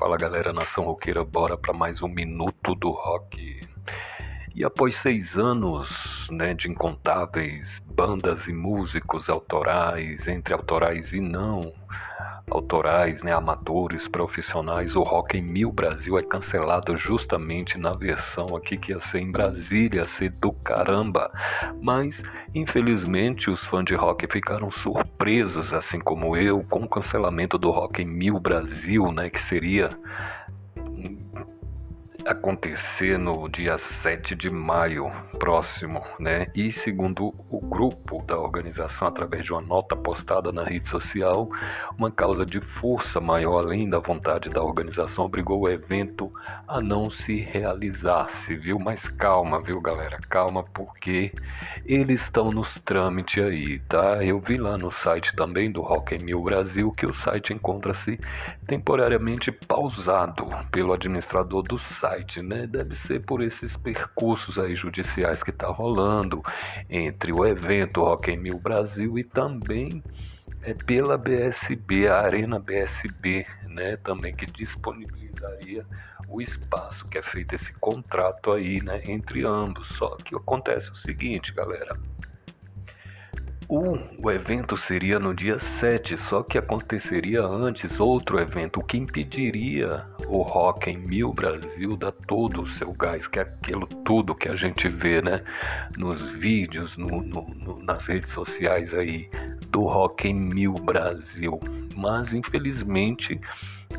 Fala galera, nação roqueira, bora para mais um minuto do rock. E após seis anos né, de incontáveis bandas e músicos autorais, entre autorais e não, autorais, né, amadores, profissionais, o Rock em Mil Brasil é cancelado justamente na versão aqui que ia ser em Brasília, ia ser do caramba. Mas, infelizmente, os fãs de rock ficaram surpresos, assim como eu, com o cancelamento do Rock em Mil Brasil, né, que seria acontecer no dia 7 de maio próximo, né? E segundo o grupo da organização, através de uma nota postada na rede social, uma causa de força maior além da vontade da organização obrigou o evento a não se realizar-se, viu? Mas calma, viu, galera? Calma, porque eles estão nos trâmites aí, tá? Eu vi lá no site também do Rock in Rio Brasil que o site encontra-se temporariamente pausado pelo administrador do site né? Deve ser por esses percursos aí judiciais que tá rolando entre o evento Rock in Rio Brasil e também é pela BSB, a Arena BSB, né? Também que disponibilizaria o espaço que é feito esse contrato aí, né? Entre ambos. Só que acontece o seguinte, galera. O, o evento seria no dia 7, só que aconteceria antes outro evento, o que impediria o Rock em Mil Brasil dar todo o seu gás, que é aquilo tudo que a gente vê né, nos vídeos, no, no, no, nas redes sociais aí do Rock em Mil Brasil. Mas infelizmente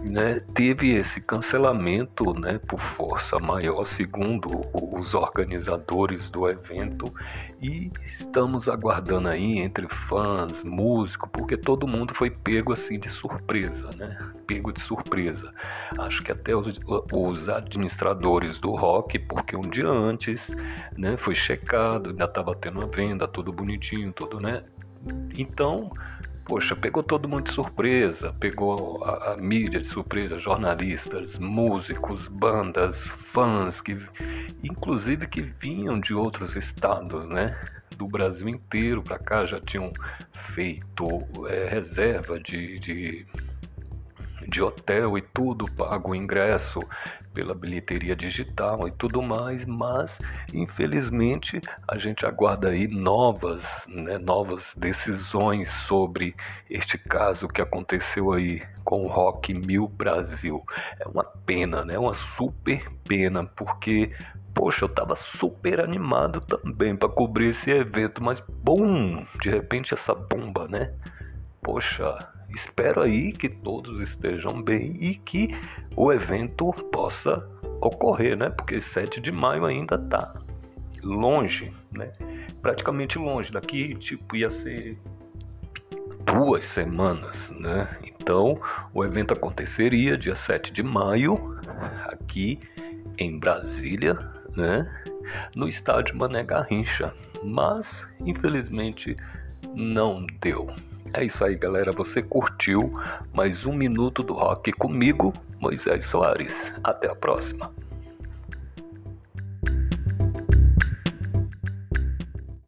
né, teve esse cancelamento né, por força maior, segundo os organizadores do evento, e estamos aguardando aí entre fãs, músicos, porque todo mundo foi pego assim de surpresa, né? Pego de surpresa. Acho que até os, os administradores do rock, porque um dia antes, né, foi checado, ainda estava tendo a venda, tudo bonitinho, tudo, né? Então, poxa, pegou todo mundo de surpresa, pegou a, a, mídia de surpresa, jornalistas, músicos, bandas, fãs, que, inclusive que vinham de outros estados, né? Do Brasil inteiro para cá já tinham feito é, reserva de, de de hotel e tudo, pago o ingresso pela bilheteria digital e tudo mais, mas infelizmente a gente aguarda aí novas, né, novas decisões sobre este caso que aconteceu aí com o Rock Mil Brasil. É uma pena, né? Uma super pena, porque Poxa, eu tava super animado também para cobrir esse evento, mas bum, de repente essa bomba, né? Poxa, espero aí que todos estejam bem e que o evento possa ocorrer, né? Porque 7 de maio ainda tá longe, né? Praticamente longe. Daqui, tipo, ia ser duas semanas, né? Então, o evento aconteceria dia 7 de maio, aqui em Brasília, né? No estádio Mané Garrincha. Mas, infelizmente, não deu. É isso aí, galera. Você curtiu mais um minuto do rock comigo, Moisés Soares. Até a próxima.